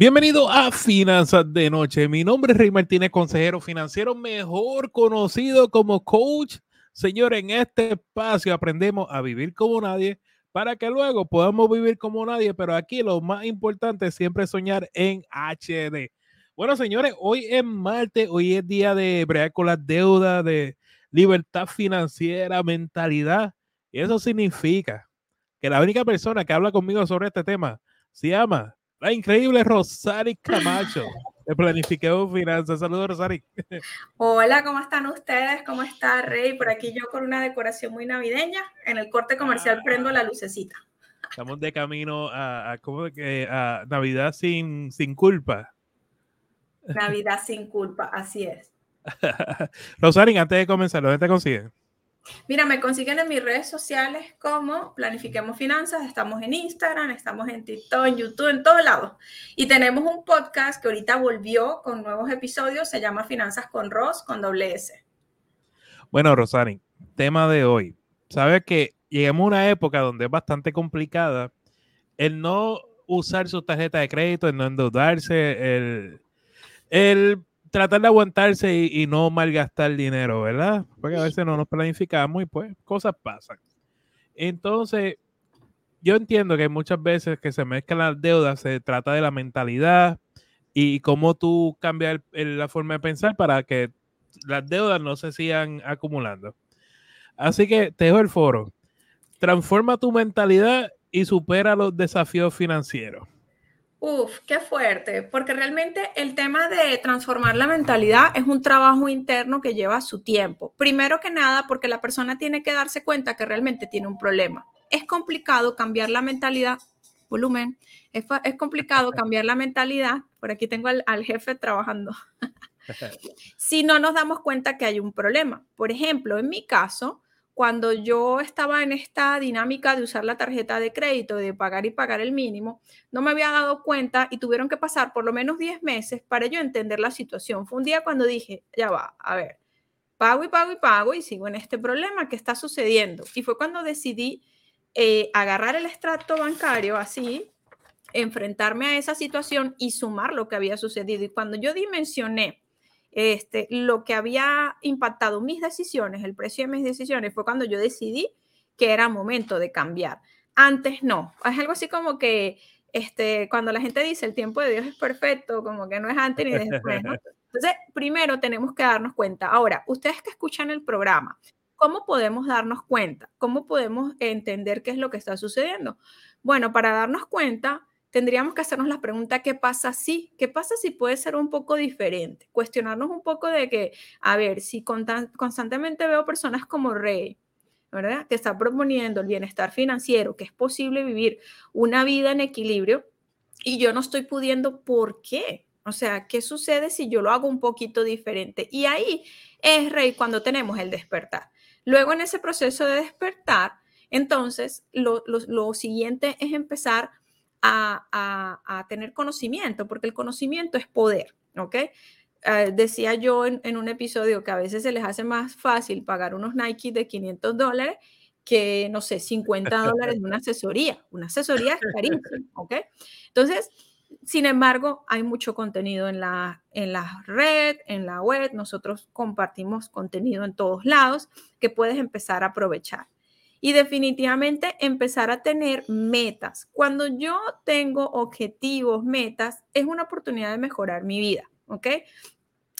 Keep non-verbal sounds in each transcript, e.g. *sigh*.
Bienvenido a Finanzas de Noche. Mi nombre es Rey Martínez, consejero financiero, mejor conocido como coach. Señor, en este espacio aprendemos a vivir como nadie para que luego podamos vivir como nadie, pero aquí lo más importante es siempre soñar en HD. Bueno, señores, hoy es martes, hoy es día de bregar con las deudas, de libertad financiera, mentalidad. Y eso significa que la única persona que habla conmigo sobre este tema se llama la increíble Rosari Camacho de Planifiqueo Finanzas. Saludos, Rosari. Hola, ¿cómo están ustedes? ¿Cómo está Rey? Por aquí yo con una decoración muy navideña. En el corte comercial ah. prendo la lucecita. Estamos de camino a, a Navidad sin, sin culpa. Navidad sin culpa, así es. *laughs* Rosari, antes de comenzar, ¿dónde te consiguen? Mira, me consiguen en mis redes sociales como Planifiquemos Finanzas. Estamos en Instagram, estamos en TikTok, en YouTube, en todos lados. Y tenemos un podcast que ahorita volvió con nuevos episodios. Se llama Finanzas con Ros, con doble S. Bueno, Rosani, tema de hoy. Sabes que llegamos a una época donde es bastante complicada el no usar su tarjeta de crédito, el no endeudarse, el, el tratar de aguantarse y, no malgastar dinero, ¿verdad? Porque a veces no nos planificamos y pues cosas pasan. Entonces, yo entiendo que muchas veces que se mezclan las deudas, se trata de la mentalidad y cómo tú cambias la forma de pensar para que las deudas no se sigan acumulando. Así que te dejo el foro. Transforma tu mentalidad y supera los desafíos financieros. Uf, qué fuerte, porque realmente el tema de transformar la mentalidad es un trabajo interno que lleva su tiempo. Primero que nada, porque la persona tiene que darse cuenta que realmente tiene un problema. Es complicado cambiar la mentalidad, volumen, es, complicado *laughs* cambiar la mentalidad, por aquí tengo al, al jefe trabajando, *laughs* si no nos damos cuenta que hay un problema. Por ejemplo, en mi caso, cuando yo estaba en esta dinámica de usar la tarjeta de crédito, de pagar y pagar el mínimo, no me había dado cuenta y tuvieron que pasar por lo menos 10 meses para yo entender la situación. Fue un día cuando dije, ya va, a ver, pago y pago y pago y sigo en este problema que está sucediendo. Y fue cuando decidí eh, agarrar el extracto bancario así, enfrentarme a esa situación y sumar lo que había sucedido. Y cuando yo dimensioné este, lo que había impactado mis decisiones, el precio de mis decisiones, fue cuando yo decidí que era momento de cambiar. Antes no. Es algo así como que este, cuando la gente dice el tiempo de Dios es perfecto, como que no es antes ni después. *laughs* Entonces, primero tenemos que darnos cuenta. Ahora, ustedes que escuchan el programa, ¿cómo podemos darnos cuenta? ¿Cómo podemos entender qué es lo que está sucediendo? Bueno, para darnos cuenta, tendríamos que hacernos la pregunta, ¿qué pasa si? ¿Qué pasa si puede ser un poco diferente? Cuestionarnos un poco de que, a ver, si constantemente veo personas como Rey, ¿verdad? Que está proponiendo el bienestar financiero, que es posible vivir una vida en equilibrio y yo no estoy pudiendo, ¿por qué? O sea, ¿qué sucede si yo lo hago un poquito diferente? Y ahí es, Rey, cuando tenemos el despertar. Luego en ese proceso de despertar, entonces lo, lo siguiente es empezar a, tener conocimiento, porque el conocimiento es poder, ¿ok? Eh, decía yo en, un episodio que a veces se les hace más fácil pagar unos Nike de 500 dólares que, no sé, 50 *laughs* dólares de una asesoría. Una asesoría es carísima, *laughs* ¿ok? Entonces, sin embargo, hay mucho contenido en la, en la red, en la web. Nosotros compartimos contenido en todos lados que puedes empezar a aprovechar y definitivamente empezar a tener metas. Cuando yo tengo objetivos, metas, es una oportunidad de mejorar mi vida, ¿ok?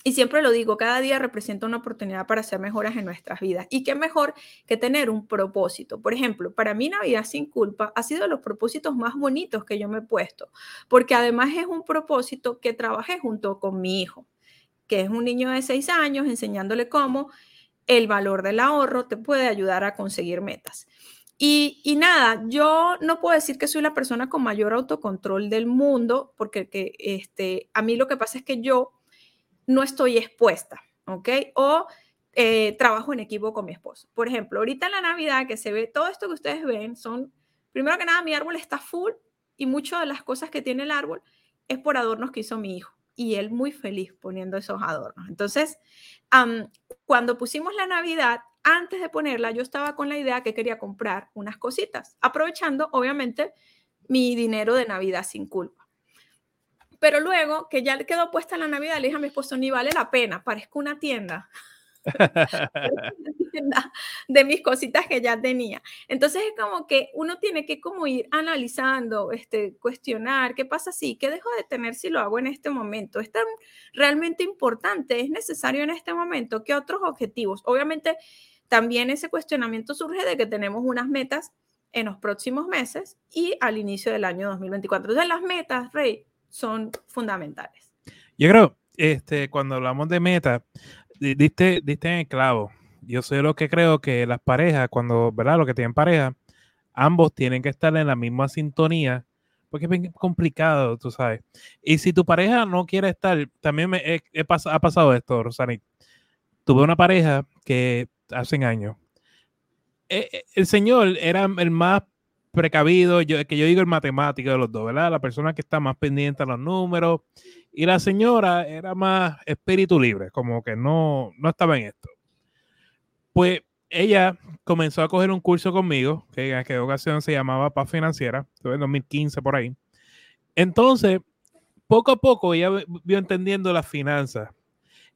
Y siempre lo digo, cada día representa una oportunidad para hacer mejoras en nuestras vidas. Y qué mejor que tener un propósito. Por ejemplo, para mí Navidad sin culpa ha sido de los propósitos más bonitos que yo me he puesto, porque además es un propósito que trabajé junto con mi hijo, que es un niño de seis años, enseñándole cómo el valor del ahorro te puede ayudar a conseguir metas. Y, nada, yo no puedo decir que soy la persona con mayor autocontrol del mundo, porque que, este, a mí lo que pasa es que yo no estoy expuesta, ¿ok? O eh, trabajo en equipo con mi esposo. Por ejemplo, ahorita en la Navidad que se ve, todo esto que ustedes ven son, primero que nada, mi árbol está full y muchas de las cosas que tiene el árbol es por adornos que hizo mi hijo y él muy feliz poniendo esos adornos. Entonces, cuando pusimos la Navidad, antes de ponerla, yo estaba con la idea que quería comprar unas cositas, aprovechando, obviamente, mi dinero de Navidad sin culpa. Pero luego que ya quedó puesta la Navidad, le dije a mi esposo, ni vale la pena, parezco una tienda. *laughs* de mis cositas que ya tenía. Entonces es como que uno tiene que como ir analizando, este, cuestionar, ¿qué pasa si? ¿Qué dejo de tener si lo hago en este momento? ¿Es tan realmente importante? ¿Es necesario en este momento? ¿Qué otros objetivos? Obviamente también ese cuestionamiento surge de que tenemos unas metas en los próximos meses y al inicio del año 2024. Entonces las metas, Rey, son fundamentales. Yo creo, este, cuando hablamos de metas, diste, diste en el clavo. Yo soy lo que creo que las parejas, cuando, ¿verdad? Lo que tienen pareja, ambos tienen que estar en la misma sintonía, porque es complicado, tú sabes. Y si tu pareja no quiere estar, también me ha pasado esto, Rosani. Tuve una pareja que hace años. E, e, el señor era el más precavido, yo, que yo digo el matemático de los dos, ¿verdad? La persona que está más pendiente a los números, y la señora era más espíritu libre, como que no, no estaba en esto. Pues ella comenzó a coger un curso conmigo, que en aquella ocasión se llamaba Paz Financiera, en 2015 por ahí. Entonces, poco a poco ella vio entendiendo las finanzas.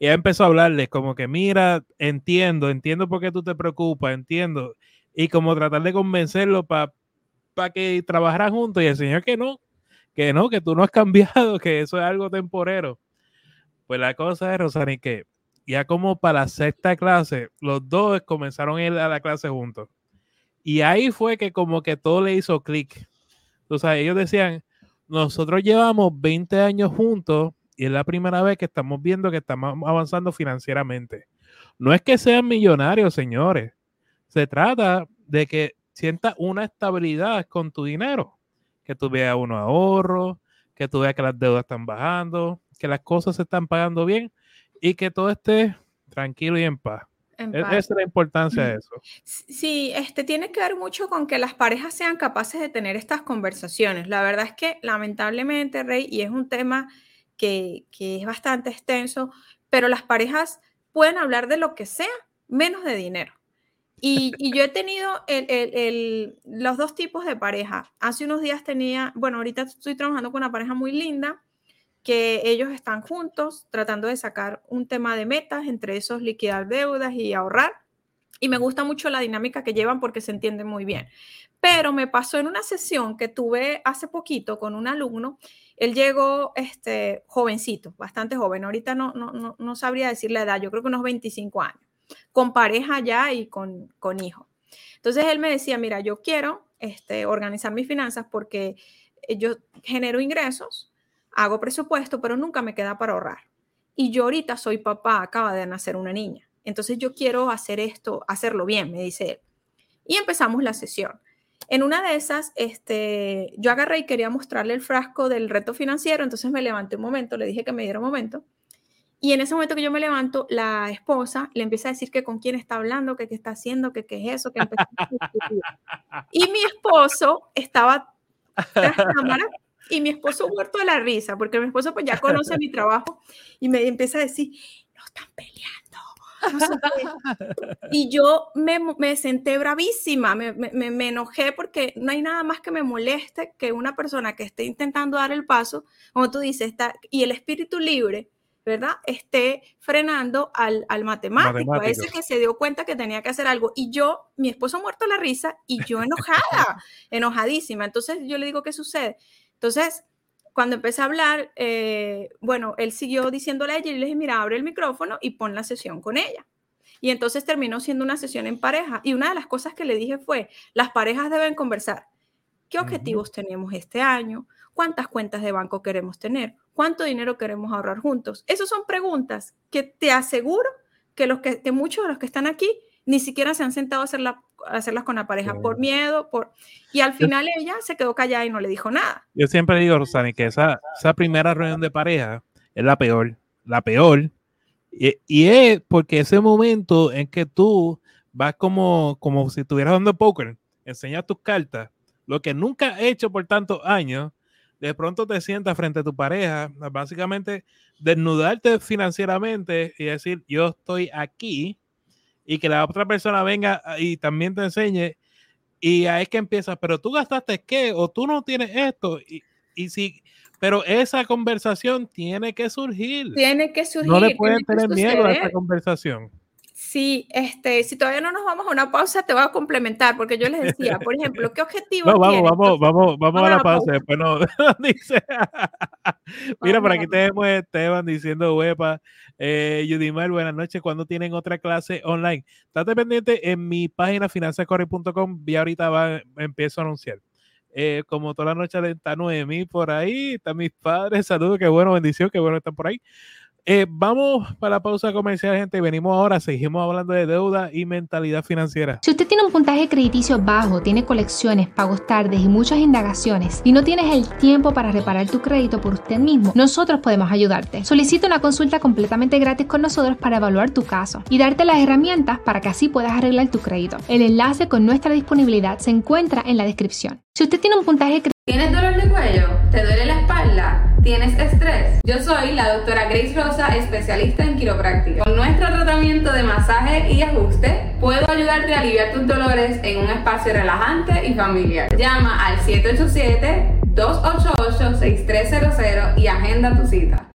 Ella empezó a hablarle como que, mira, entiendo, entiendo por qué tú te preocupas, entiendo. Y como tratar de convencerlo para que trabajaran juntos. Y el señor que no, que no, que tú no has cambiado, *laughs* que eso es algo temporero. Pues la cosa es, Rosani, que ya como para la sexta clase, los dos comenzaron a ir a la clase juntos. Y ahí fue que como que todo le hizo clic. Sea, ellos decían, nosotros llevamos 20 años juntos y es la primera vez que estamos viendo que estamos avanzando financieramente. No es que sean millonarios, señores. Se trata de que sientas una estabilidad con tu dinero que tú veas unos ahorros, que tú veas que las deudas están bajando, que las cosas se están pagando bien y que todo esté tranquilo y en paz. E-, esa es la importancia de eso. Sí, este tiene que ver mucho con que las parejas sean capaces de tener estas conversaciones. La verdad es que lamentablemente, Rey, y es un tema que, que es bastante extenso, pero las parejas pueden hablar de lo que sea, menos de dinero. Y, yo he tenido los dos tipos de pareja. Hace unos días tenía, bueno, ahorita estoy trabajando con una pareja muy linda, que ellos están juntos tratando de sacar un tema de metas, entre esos liquidar deudas y ahorrar. Y me gusta mucho la dinámica que llevan porque se entiende muy bien. Pero me pasó en una sesión que tuve hace poquito con un alumno. Él llegó este, jovencito, bastante joven. Ahorita no, no, no, no sabría decir la edad, yo creo que unos 25 años con pareja ya y con, con hijo. Entonces él me decía, mira, yo quiero este, organizar mis finanzas porque eh, yo genero ingresos, hago presupuesto, pero nunca me queda para ahorrar. Y yo ahorita soy papá, acaba de nacer una niña. Entonces yo quiero hacer esto, hacerlo bien, me dice él. Y empezamos la sesión. En una de esas, este, yo agarré y quería mostrarle el frasco del reto financiero, entonces me levanté un momento, le dije que me diera un momento, y en ese momento que yo me levanto, la esposa le empieza a decir que con quién está hablando, que qué está haciendo, que qué es eso, que Y mi esposo estaba tras cámara y mi esposo muerto de la risa, porque mi esposo pues ya conoce mi trabajo y me empieza a decir, no están peleando. y yo me, me senté bravísima, me, me, me, enojé porque no hay nada más que me moleste que una persona que esté intentando dar el paso, como tú dices, está, y el espíritu libre ¿verdad? Esté frenando al, al matemático, a ese que se dio cuenta que tenía que hacer algo. Y yo, mi esposo muerto la risa y yo enojada, *laughs* enojadísima. Entonces yo le digo, ¿qué sucede? Entonces, cuando empecé a hablar, eh, bueno, él siguió diciéndole a ella y le dije, mira, abre el micrófono y pon la sesión con ella. Y entonces terminó siendo una sesión en pareja. Y una de las cosas que le dije fue, las parejas deben conversar. ¿Qué objetivos tenemos este año? ¿Cuántas cuentas de banco queremos tener? ¿Cuánto dinero queremos ahorrar juntos? Esas son preguntas que te aseguro que, los que, muchos de los que están aquí ni siquiera se han sentado a, hacerlas con la pareja por miedo, por y al final ella se quedó callada y no le dijo nada. Yo siempre digo, Rosani, que esa, esa primera reunión de pareja es la peor, la peor, y, y, es porque ese momento en que tú vas como, como si estuvieras dando póker, enseñas tus cartas, lo que nunca has hecho por tantos años, de pronto te sientas frente a tu pareja, básicamente desnudarte financieramente y decir, yo estoy aquí, y que la otra persona venga y también te enseñe, y ahí es que empiezas, pero tú gastaste qué, o tú no tienes esto, y y si, pero esa conversación tiene que surgir. Tiene que surgir. No le pueden tener miedo a esa conversación. Sí, este, si todavía no nos vamos a una pausa, te voy a complementar, porque yo les decía, por ejemplo, ¿qué objetivo no, vamos, vamos, vamos, vamos, a la pausa, después no, *laughs* dice, *laughs* mira, por aquí tenemos a Esteban diciendo, huepa, eh, Yudimar, buenas noches, ¿cuándo tienen otra clase online? Estate pendiente en mi página finanzascorre.com, y ahorita va, empiezo a anunciar. Eh, como toda la noche está Noemí por ahí, están mis padres, saludos, qué bueno, bendición, qué bueno están por ahí. Eh, vamos para la pausa comercial, gente. Venimos ahora, seguimos hablando de deuda y mentalidad financiera. Si usted tiene un puntaje crediticio bajo, tiene colecciones, pagos tardes y muchas indagaciones y no tienes el tiempo para reparar tu crédito por usted mismo, nosotros podemos ayudarte. Solicita una consulta completamente gratis con nosotros para evaluar tu caso y darte las herramientas para que así puedas arreglar tu crédito. El enlace con nuestra disponibilidad se encuentra en la descripción. Si usted tiene un puntaje ¿Tienes dolor de ¿Tienes estrés? Yo soy la doctora Grace Rosa, especialista en quiropráctica. Con nuestro tratamiento de masaje y ajuste, puedo ayudarte a aliviar tus dolores en un espacio relajante y familiar. Llama al 787-288-6300 y agenda tu cita.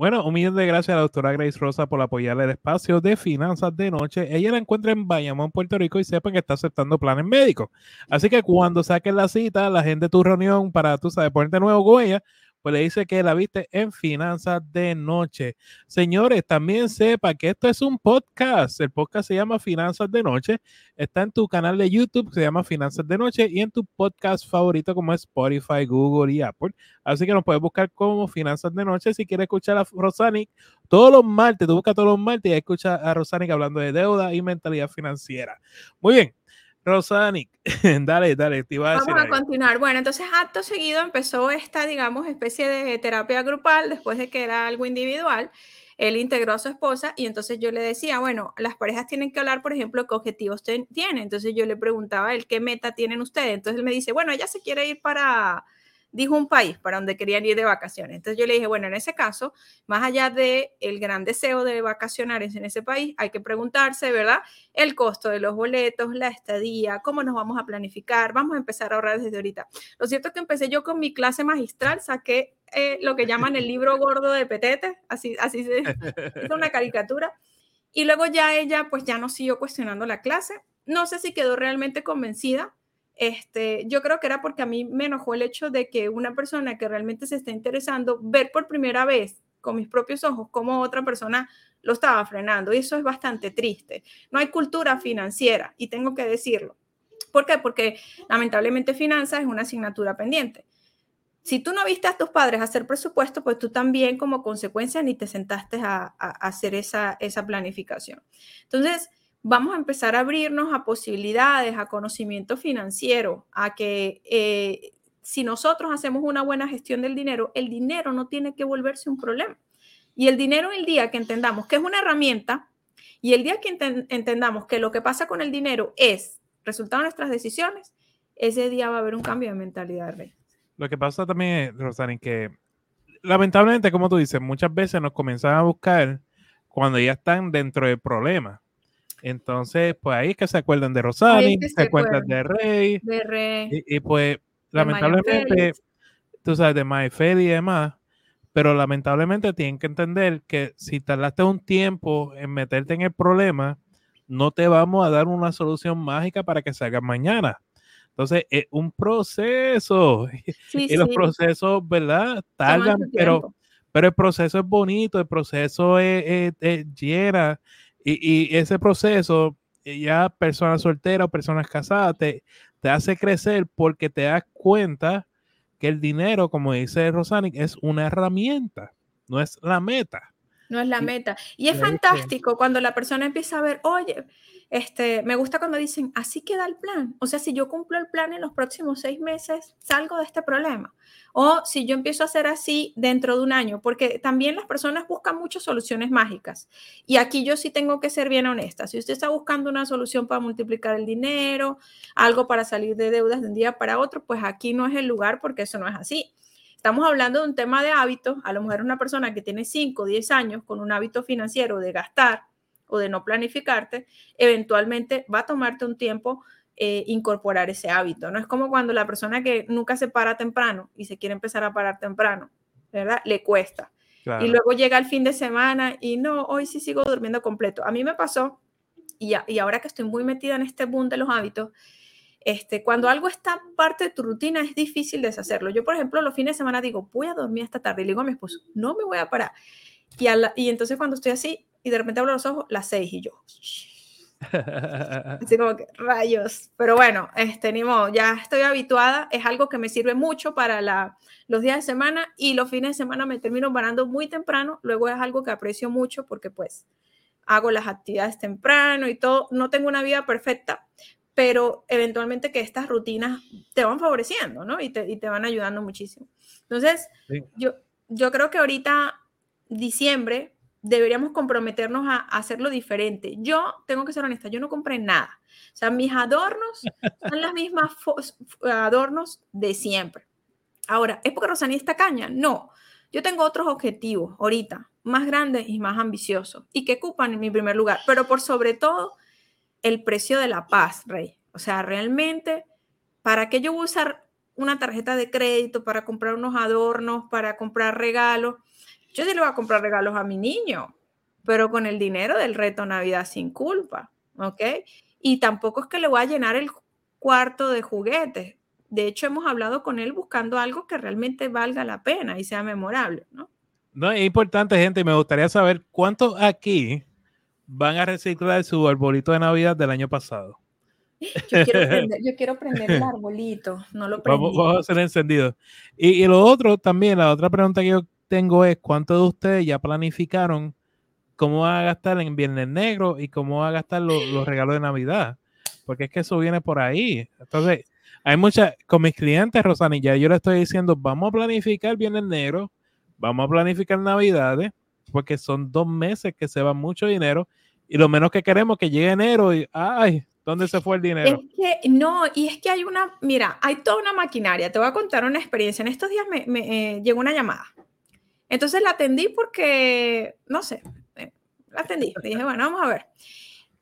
Bueno, un millón de gracias a la doctora Grace Rosa por apoyarle el espacio de finanzas de noche. Ella la encuentra en Bayamón, Puerto Rico y sepan que está aceptando planes médicos. Así que cuando saquen la cita, la gente de tu reunión para, tú sabes, ponerte nuevo con pues le dice que la viste en Finanzas de Noche. Señores, también sepa que esto es un podcast. El podcast se llama Finanzas de Noche. Está en tu canal de YouTube, se llama Finanzas de Noche, y en tu podcast favorito como Spotify, Google y Apple. Así que nos puedes buscar como Finanzas de Noche. Si quieres escuchar a Rosanic todos los martes, tú buscas todos los martes y escucha a Rosanic hablando de deuda y mentalidad financiera. Muy bien. Rosanic, *laughs* dale, dale, te iba a Vamos a continuar. Bueno, entonces acto seguido empezó esta, digamos, especie de terapia grupal después de que era algo individual. Él integró a su esposa y entonces yo le decía, bueno, las parejas tienen que hablar, por ejemplo, qué objetivos tienen. Entonces yo le preguntaba a él, ¿qué meta tienen ustedes? Entonces él me dice, bueno, ella se quiere ir para, dijo un país para donde querían ir de vacaciones. Entonces yo le dije, bueno, en ese caso, más allá de el gran deseo de vacacionar en ese país, hay que preguntarse, ¿verdad? El costo de los boletos, la estadía, cómo nos vamos a planificar, vamos a empezar a ahorrar desde ahorita. Lo cierto es que empecé yo con mi clase magistral, saqué eh, lo que llaman el libro gordo de Petete, así, así se *laughs* hizo una caricatura. Y luego ya ella, pues ya no siguió cuestionando la clase. No sé si quedó realmente convencida, este, yo creo que era porque a mí me enojó el hecho de que una persona que realmente se está interesando, ver por primera vez con mis propios ojos cómo otra persona lo estaba frenando. Y eso es bastante triste. No hay cultura financiera, y tengo que decirlo. ¿Por qué? Porque lamentablemente finanzas es una asignatura pendiente. Si tú no viste a tus padres hacer presupuesto, pues tú también como consecuencia ni te sentaste a, hacer esa, esa planificación. Entonces, vamos a empezar a abrirnos a posibilidades, a conocimiento financiero, a que eh, si nosotros hacemos una buena gestión del dinero, el dinero no tiene que volverse un problema. Y el dinero, el día que entendamos que es una herramienta y el día que entendamos que lo que pasa con el dinero es resultado de nuestras decisiones, ese día va a haber un cambio de mentalidad. Lo que pasa también, Rosani, que lamentablemente, como tú dices, muchas veces nos comienzan a buscar cuando ya están dentro del problema. Entonces, pues ahí es que se acuerdan de Rosani, se, acuerdan de Rey. De Rey. Y, pues, lamentablemente, tú sabes, de MyFed y demás, pero lamentablemente tienen que entender que si tardaste un tiempo en meterte en el problema, no te vamos a dar una solución mágica para que salga mañana. Entonces, es un proceso. *laughs* y los procesos, ¿verdad? Tardan, pero, pero el proceso es bonito, el proceso es, llena y, ese proceso, eh, ya personas solteras o personas casadas, te, te hace crecer porque te das cuenta que el dinero, como dice Rosanic, es una herramienta, no es la meta. No es la meta. Y es fantástico cuando la persona empieza a ver, oye, este, me gusta cuando dicen, así queda el plan. O sea, si yo cumplo el plan en los próximos seis meses, salgo de este problema. O si yo empiezo a hacer así dentro de un año, porque también las personas buscan muchas soluciones mágicas. Y aquí yo sí tengo que ser bien honesta. Si usted está buscando una solución para multiplicar el dinero, algo para salir de deudas de un día para otro, pues aquí no es el lugar porque eso no es así. Estamos hablando de un tema de hábitos. A lo mejor una persona que tiene 5 o 10 años con un hábito financiero de gastar o de no planificarte, eventualmente va a tomarte un tiempo eh, incorporar ese hábito, ¿no? Es como cuando la persona que nunca se para temprano y se quiere empezar a parar temprano, ¿verdad? Le cuesta. Y luego llega el fin de semana y no, hoy sí sigo durmiendo completo. A mí me pasó, y, y ahora que estoy muy metida en este boom de los hábitos, este, cuando algo está parte de tu rutina es difícil deshacerlo. Yo, por ejemplo, los fines de semana digo, voy a dormir esta tarde y le digo a mi esposo, no me voy a parar. Y, y entonces cuando estoy así y de repente abro los ojos, las seis y yo, *laughs* así como que rayos. Pero bueno, este, ni modo, ya estoy habituada, es algo que me sirve mucho para la, los días de semana y los fines de semana me termino parando muy temprano, luego es algo que aprecio mucho porque pues hago las actividades temprano y todo, no tengo una vida perfecta, pero eventualmente que estas rutinas te van favoreciendo, ¿no? Y te, y te van ayudando muchísimo. Entonces, yo, yo creo que ahorita, diciembre, deberíamos comprometernos a, hacerlo diferente. Yo tengo que ser honesta, yo no compré nada. O sea, mis adornos son las mismas adornos de siempre. Ahora, ¿es porque Rosanía está caña? No. Yo tengo otros objetivos ahorita, más grandes y más ambiciosos, y que ocupan en mi primer lugar, pero por sobre todo el precio de la paz, Rey. O sea, realmente, ¿para qué yo voy a usar una tarjeta de crédito para comprar unos adornos, para comprar regalos? Yo sí le voy a comprar regalos a mi niño, pero con el dinero del reto Navidad sin culpa, ¿ok? Y tampoco es que le voy a llenar el cuarto de juguetes. De hecho, hemos hablado con él buscando algo que realmente valga la pena y sea memorable, ¿no? No, es importante, gente. Me gustaría saber cuántos aquí van a reciclar su arbolito de Navidad del año pasado. *laughs* *laughs* Yo quiero prender, el arbolito, no lo prendí. Vamos, a hacer encendido. Y, lo otro también, la otra pregunta que yo tengo es, ¿cuántos de ustedes ya planificaron cómo van a gastar en Viernes Negro y cómo van a gastar los regalos de Navidad? Porque es que eso viene por ahí. Entonces, hay muchas, con mis clientes, Rosani, ya yo le estoy diciendo, vamos a planificar Viernes Negro, vamos a planificar Navidades, porque son dos meses que se va mucho dinero y lo menos que queremos es que llegue enero y, ay, ¿dónde se fue el dinero? Es que no, y es que hay una, mira, hay toda una maquinaria. Te voy a contar una experiencia. En estos días me, eh, llegó una llamada. Entonces la atendí porque, no sé, eh, la atendí. dije, bueno, vamos a ver.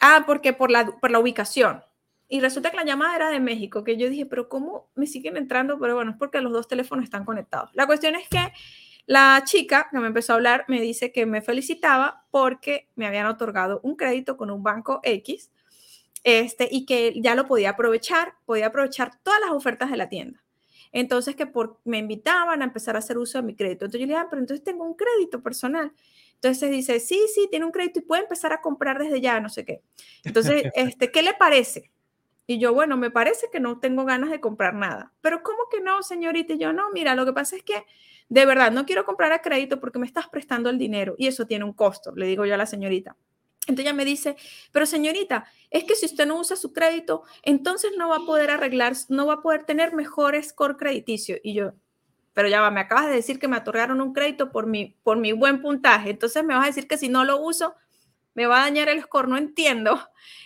Ah, porque por la, por la ubicación. Y resulta que la llamada era de México, que yo dije, pero ¿cómo me siguen entrando? Pero bueno, es porque los dos teléfonos están conectados. La cuestión es que la chica que me empezó a hablar me dice que me felicitaba porque me habían otorgado un crédito con un banco X este, y que ya lo podía aprovechar, podía aprovechar todas las ofertas de la tienda. Entonces, que por, me invitaban a empezar a hacer uso de mi crédito. Entonces yo le dije, ah, pero entonces tengo un crédito personal. Entonces dice, sí, sí, tiene un crédito y puede empezar a comprar desde ya, no sé qué. Entonces, *laughs* este, ¿qué le parece? Y yo, bueno, me parece que no tengo ganas de comprar nada. Pero ¿cómo que no, señorita? Y yo, no, mira, lo que pasa es que de verdad, no quiero comprar a crédito porque me estás prestando el dinero y eso tiene un costo, le digo yo a la señorita. Entonces ella me dice, pero señorita, es que si usted no usa su crédito, entonces no va a poder arreglar, no va a poder tener mejor score crediticio. Y yo, pero ya va, me acabas de decir que me otorgaron un crédito por mi, por mi buen puntaje. Entonces me vas a decir que si no lo uso, me va a dañar el score, no entiendo.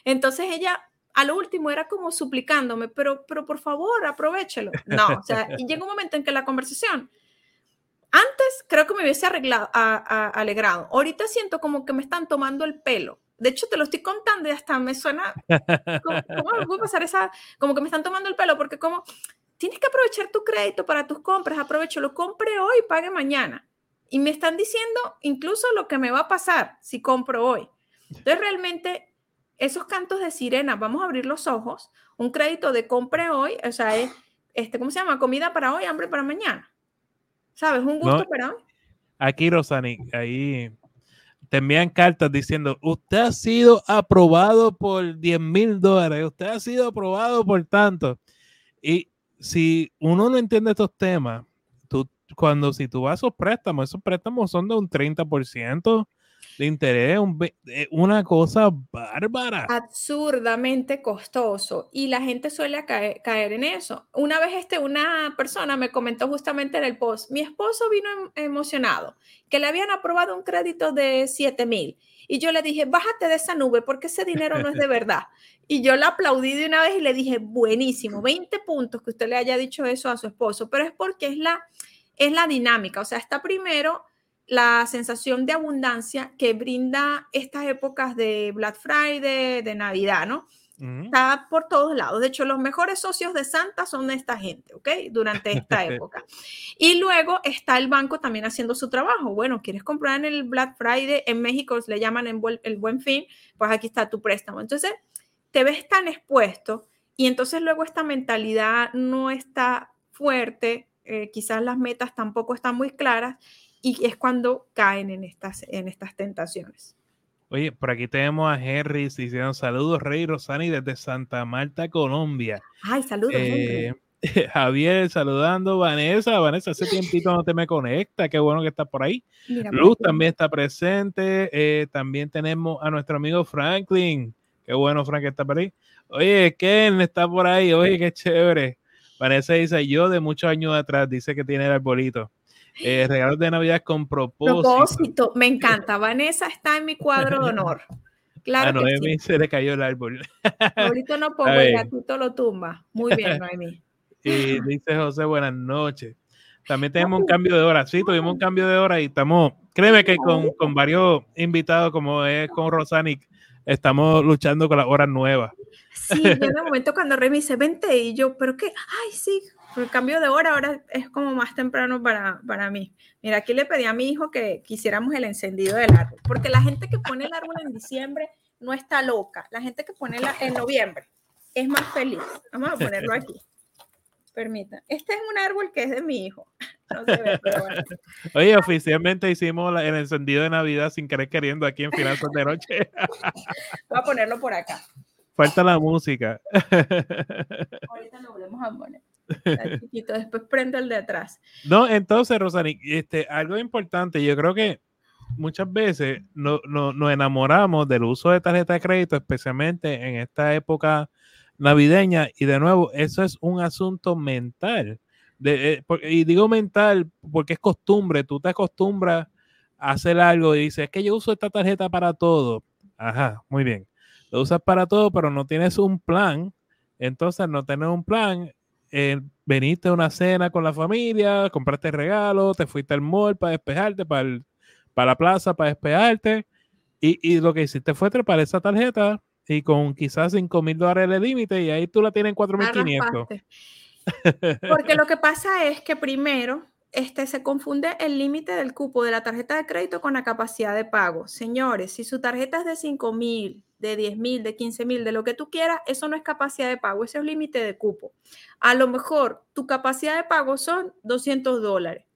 Entonces ella, a lo último, era como suplicándome, pero, pero por favor, aprovechelo. No, o sea, y llega un momento en que la conversación antes creo que me hubiese arreglado, alegrado. Ahorita siento como que me están tomando el pelo. De hecho, te lo estoy contando y hasta me suena. ¿Cómo, cómo puede pasar esa? Como que me están tomando el pelo porque, como tienes que aprovechar tu crédito para tus compras, aprovecho, lo compre hoy, pague mañana. Y me están diciendo incluso lo que me va a pasar si compro hoy. Entonces, realmente, esos cantos de sirena, vamos a abrir los ojos. Un crédito de compre hoy, o sea, es, este, ¿cómo se llama? Comida para hoy, hambre para mañana. ¿Sabes? Un gusto, pero... Aquí, Rosani, ahí te envían cartas diciendo, usted ha sido aprobado por 10 mil dólares, usted ha sido aprobado por tanto. Y si uno no entiende estos temas, tú, cuando si tú vas a esos préstamos, esos préstamos son de un 30%, de interés, eh, una cosa bárbara. Absurdamente costoso y la gente suele caer, en eso. Una vez este, una persona me comentó justamente en el post, mi esposo vino em, emocionado, que le habían aprobado un crédito de 7 mil. Y yo le dije, bájate de esa nube porque ese dinero no es de *laughs* verdad. Y yo la aplaudí de una vez y le dije, buenísimo, 20 puntos que usted le haya dicho eso a su esposo, pero es porque es la, es la dinámica. O sea, está primero la sensación de abundancia que brinda estas épocas de Black Friday, de Navidad, ¿no? Está por todos lados. De hecho, los mejores socios de Santa son esta gente, ¿ok? Durante esta *laughs* época. Y luego está el banco también haciendo su trabajo. Bueno, quieres comprar en el Black Friday, en México le llaman el buen fin, pues aquí está tu préstamo. Entonces, te ves tan expuesto y entonces luego esta mentalidad no está fuerte, eh, quizás las metas tampoco están muy claras y es cuando caen en estas, en estas tentaciones. Oye, por aquí tenemos a Henry diciendo saludos, Rey Rosani desde Santa Marta, Colombia. Ay, saludos. Eh, *laughs* Javier saludando, Vanessa, Vanessa, hace tiempito no te me conecta, qué bueno que estás por ahí. Luz también está presente, eh, también tenemos a nuestro amigo Franklin, qué bueno Frank que está por ahí. Oye, Ken está por ahí, oye, qué chévere. Vanessa dice, yo de muchos años atrás, dice que tiene el arbolito. Eh, regalos de Navidad con propósito. propósito. Me encanta. Vanessa está en mi cuadro de honor. Claro. A Noemi se le cayó el árbol. Ahorita no *laughs* pongo el gatito lo tumba. Muy bien, Noemi. *laughs* Y dice José, buenas noches. También tenemos un cambio de hora. Sí, tuvimos un cambio de hora y estamos, créeme que con, con varios invitados, como es con Rosanic, estamos luchando con las horas nuevas. Sí, yo en el momento cuando Remy dice, vente, y yo, ¿pero qué? Ay, sí, el cambio de hora ahora es como más temprano para, para mí. Mira, aquí le pedí a mi hijo que quisiéramos el encendido del árbol, porque la gente que pone el árbol en diciembre no está loca. La gente que pone la, en noviembre es más feliz. Vamos a ponerlo aquí. Permita. Este es un árbol que es de mi hijo. *laughs* Oye, oficialmente hicimos el encendido de Navidad sin querer queriendo aquí en Finanzas de Noche. *laughs* Voy a ponerlo por acá. Falta la música. *laughs* Ahorita lo volvemos a poner. *laughs* después prende el de atrás. No, entonces, Rosani, este, algo importante, yo creo que muchas veces no, nos enamoramos del uso de tarjeta de crédito, especialmente en esta época navideña, y de nuevo, eso es un asunto mental. De, eh, y digo mental porque es costumbre, tú te acostumbras a hacer algo y dices, es que yo uso esta tarjeta para todo. Ajá, muy bien. Lo usas para todo, pero no tienes un plan. Entonces, no tener un plan, eh, veniste a una cena con la familia, compraste regalo, te fuiste al mall para despejarte, para, para la plaza para despejarte, y, y, lo que hiciste fue trepar esa tarjeta y con quizás 5 mil dólares de límite, y ahí tú la tienes en 4.500. Porque lo que pasa es que primero este, se confunde el límite del cupo de la tarjeta de crédito con la capacidad de pago. Señores, si su tarjeta es de 5 mil, de 10 mil, de 15 mil, de lo que tú quieras, eso no es capacidad de pago, ese es límite de cupo. A lo mejor tu capacidad de pago son 200 dólares.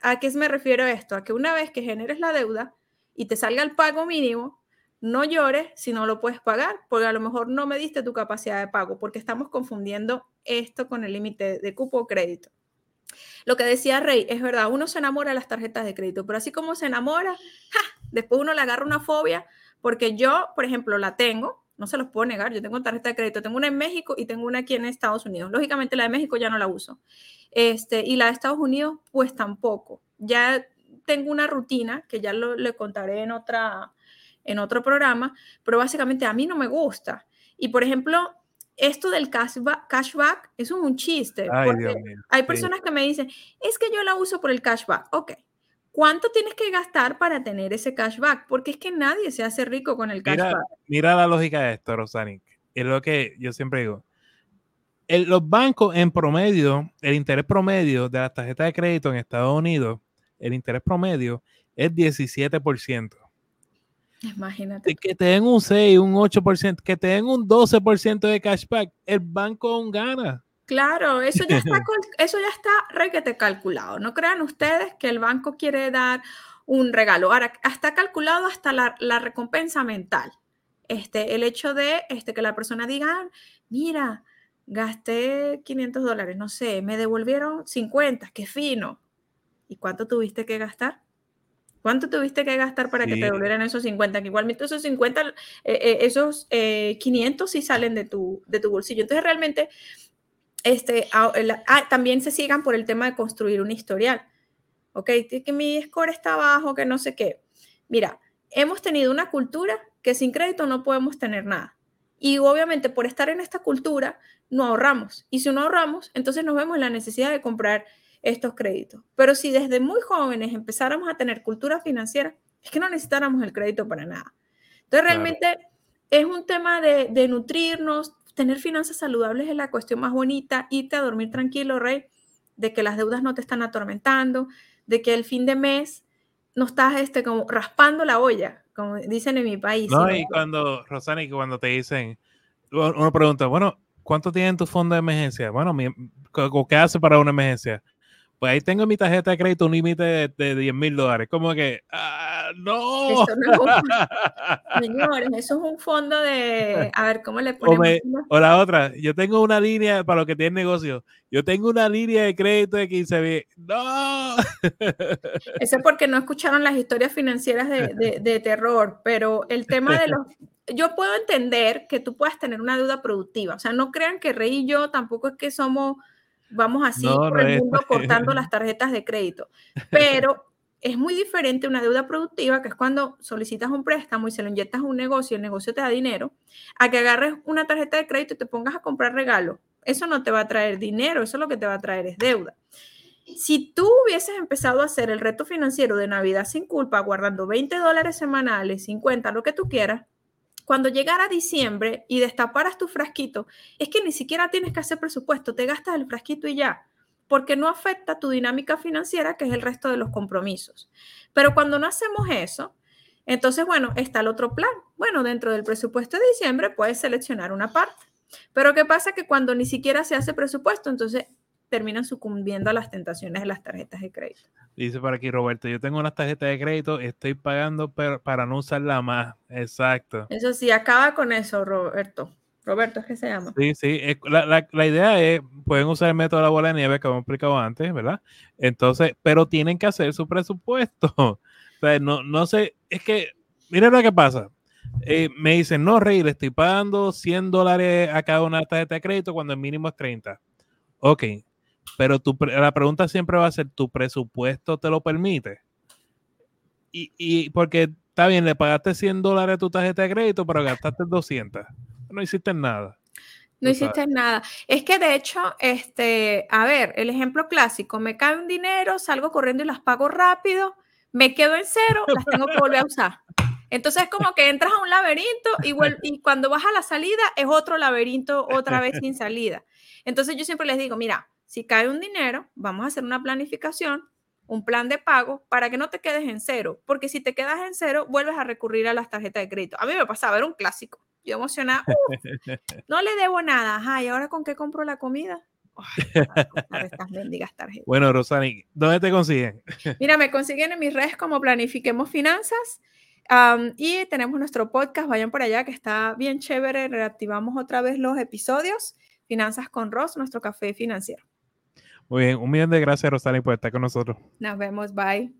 ¿A qué me refiero esto? A que una vez que generes la deuda y te salga el pago mínimo, no llores si no lo puedes pagar, porque a lo mejor no me diste tu capacidad de pago, porque estamos confundiendo esto con el límite de cupo o crédito. Lo que decía Rey, es verdad, uno se enamora de las tarjetas de crédito, pero así como se enamora, después uno le agarra una fobia, porque yo, por ejemplo, la tengo, no se los puedo negar, yo tengo tarjeta de crédito, tengo una en México y tengo una aquí en Estados Unidos. Lógicamente la de México ya no la uso. Este, y la de Estados Unidos, pues tampoco. Ya tengo una rutina que ya lo, le contaré en otra, en otro programa, pero básicamente a mí no me gusta. Y por ejemplo, esto del cashback, cashback es un chiste. hay personas que me dicen, es que yo la uso por el cashback. Ok. ¿Cuánto tienes que gastar para tener ese cashback? Porque es que nadie se hace rico con el cashback. Mira, la lógica de esto, Rosanic. Es lo que yo siempre digo. los bancos en promedio, el interés promedio de las tarjetas de crédito en Estados Unidos, el interés promedio es 17%. Imagínate. Que te den un 6, un 8%, que te den un 12% de cashback, el banco aún gana. Claro, eso ya está, *laughs* eso ya está requete calculado. No crean ustedes que el banco quiere dar un regalo. Ahora, está calculado hasta la, recompensa mental. Este, el hecho de este, que la persona diga, mira, gasté 500 dólares, no sé, me devolvieron 50, qué fino. ¿Y cuánto tuviste que gastar? ¿Cuánto tuviste que gastar para que te devolvieran esos 50? Que igualmente esos 50, eh, eh, esos 500 eh, sí salen de tu, de tu bolsillo. Entonces realmente este, ah, también se sigan por el tema de construir un historial. ¿Ok? Que mi score está bajo, que no sé qué. Mira, hemos tenido una cultura que sin crédito no podemos tener nada. Y obviamente por estar en esta cultura no ahorramos. Y si no ahorramos, entonces nos vemos en la necesidad de comprar estos créditos. Pero si desde muy jóvenes empezáramos a tener cultura financiera, es que no necesitáramos el crédito para nada. Entonces, realmente es un tema de, de nutrirnos, tener finanzas saludables es la cuestión más bonita, irte a dormir tranquilo, Rey, de que las deudas no te están atormentando, de que el fin de mes no estás este, como raspando la olla, como dicen en mi país. No, y cuando, Rosani, cuando te dicen, uno pregunta, bueno, ¿cuánto tiene tu fondo de emergencia? Bueno, ¿qué hace para una emergencia? Pues ahí tengo mi tarjeta de crédito un límite de, 10 mil dólares. Como que, ah, no. *laughs* señores, eso es un fondo de, a ver, ¿cómo le ponemos? O, la otra, yo tengo una línea para los que tienen negocio. Yo tengo una línea de crédito de 15 mil. No. *laughs* Eso es porque no escucharon las historias financieras de, de terror, pero el tema de los *laughs* yo puedo entender que tú puedas tener una deuda productiva. O sea, no crean que Rey y yo tampoco es que somos vamos así por el mundo cortando las tarjetas de crédito. Pero es muy diferente una deuda productiva, que es cuando solicitas un préstamo y se lo inyectas a un negocio y el negocio te da dinero, a que agarres una tarjeta de crédito y te pongas a comprar regalos. Eso no te va a traer dinero, eso lo que te va a traer es deuda. Si tú hubieses empezado a hacer el reto financiero de Navidad sin culpa, guardando 20 dólares semanales, 50, lo que tú quieras, cuando llegara diciembre y destaparas tu frasquito, es que ni siquiera tienes que hacer presupuesto, te gastas el frasquito y ya, porque no afecta tu dinámica financiera, que es el resto de los compromisos. Pero cuando no hacemos eso, entonces, bueno, está el otro plan. Bueno, dentro del presupuesto de diciembre puedes seleccionar una parte. Pero ¿qué pasa? Que cuando ni siquiera se hace presupuesto, entonces terminan sucumbiendo a las tentaciones de las tarjetas de crédito. Dice por aquí Roberto, yo tengo unas tarjetas de crédito, estoy pagando para no usarla más. Exacto. Eso sí, acaba con eso, Roberto. Roberto es que se llama. Sí, sí. La, la, idea es, pueden usar el método de la bola de nieve que hemos explicado antes, ¿verdad? Entonces, pero tienen que hacer su presupuesto. *laughs* o sea, no, no sé, es que, mira lo que pasa. Eh, me dicen, no, Rey, le estoy pagando 100 dólares a cada una tarjeta de crédito cuando el mínimo es 30. Ok, pero tu, la pregunta siempre va a ser, ¿tu presupuesto te lo permite? Y, y porque está bien, le pagaste 100 dólares a tu tarjeta de crédito, pero gastaste 200. No hiciste nada. No hiciste nada. Es que de hecho, este, a ver, el ejemplo clásico, me cae un dinero, salgo corriendo y las pago rápido, me quedo en cero, *laughs* las tengo que volver a usar. Entonces es como que entras a un laberinto y, y cuando vas a la salida es otro laberinto otra vez sin salida. Entonces yo siempre les digo, mira, si cae un dinero, vamos a hacer una planificación, un plan de pago para que no te quedes en cero, porque si te quedas en cero, vuelves a recurrir a las tarjetas de crédito. A mí me pasaba, era un clásico. Yo emocionada, *laughs* no le debo nada. Ajá, ¿y ahora con qué compro la comida? estas *laughs* mendigas tarjetas. Bueno, Rosani, ¿dónde te consiguen? Mira, me consiguen en mis redes como Planifiquemos Finanzas. y tenemos nuestro podcast, vayan por allá que está bien chévere, reactivamos otra vez los episodios, Finanzas con Ross, nuestro café financiero. Muy bien, un millón de gracias, Rosani, por estar con nosotros. Nos vemos, bye.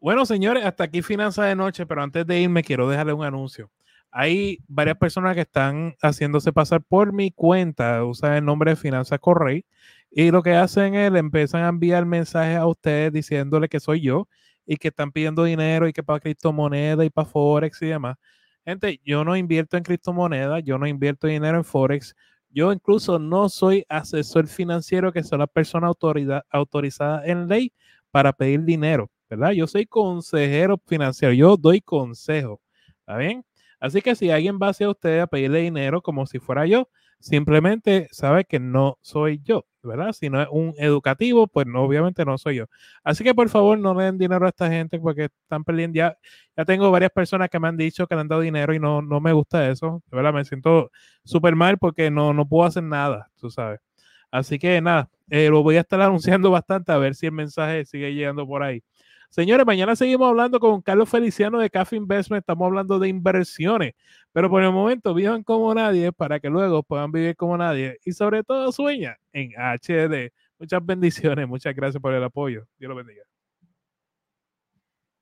Bueno, señores, hasta aquí Finanzas de Noche, pero antes de irme quiero dejarle un anuncio. Hay varias personas que están haciéndose pasar por mi cuenta, usan el nombre de Finanzas Correy, y lo que hacen es, le empiezan a enviar mensajes a ustedes diciéndole que soy yo y que están pidiendo dinero y que para criptomonedas y para Forex y demás. Gente, yo no invierto en criptomonedas, yo no invierto dinero en Forex, yo incluso no soy asesor financiero, que son las personas autorizadas en ley para pedir dinero, ¿verdad? Yo soy consejero financiero, yo doy consejo, ¿está bien? Así que si alguien va hacia usted a pedirle dinero como si fuera yo, simplemente sabe que no soy yo, ¿verdad? Si no es un educativo, pues no, obviamente no soy yo. Así que por favor no den dinero a esta gente porque están perdiendo. Ya, ya tengo varias personas que me han dicho que le han dado dinero y no, no me gusta eso, verdad, me siento súper mal porque no, no puedo hacer nada, tú sabes. Así que nada, eh, lo voy a estar *laughs* anunciando bastante a ver si el mensaje sigue llegando por ahí. Señores, mañana seguimos hablando con Carlos Feliciano de Cafe Investment. Estamos hablando de inversiones, pero por el momento vivan como nadie para que luego puedan vivir como nadie y sobre todo sueña en HD. Muchas bendiciones, muchas gracias por el apoyo. Dios lo bendiga.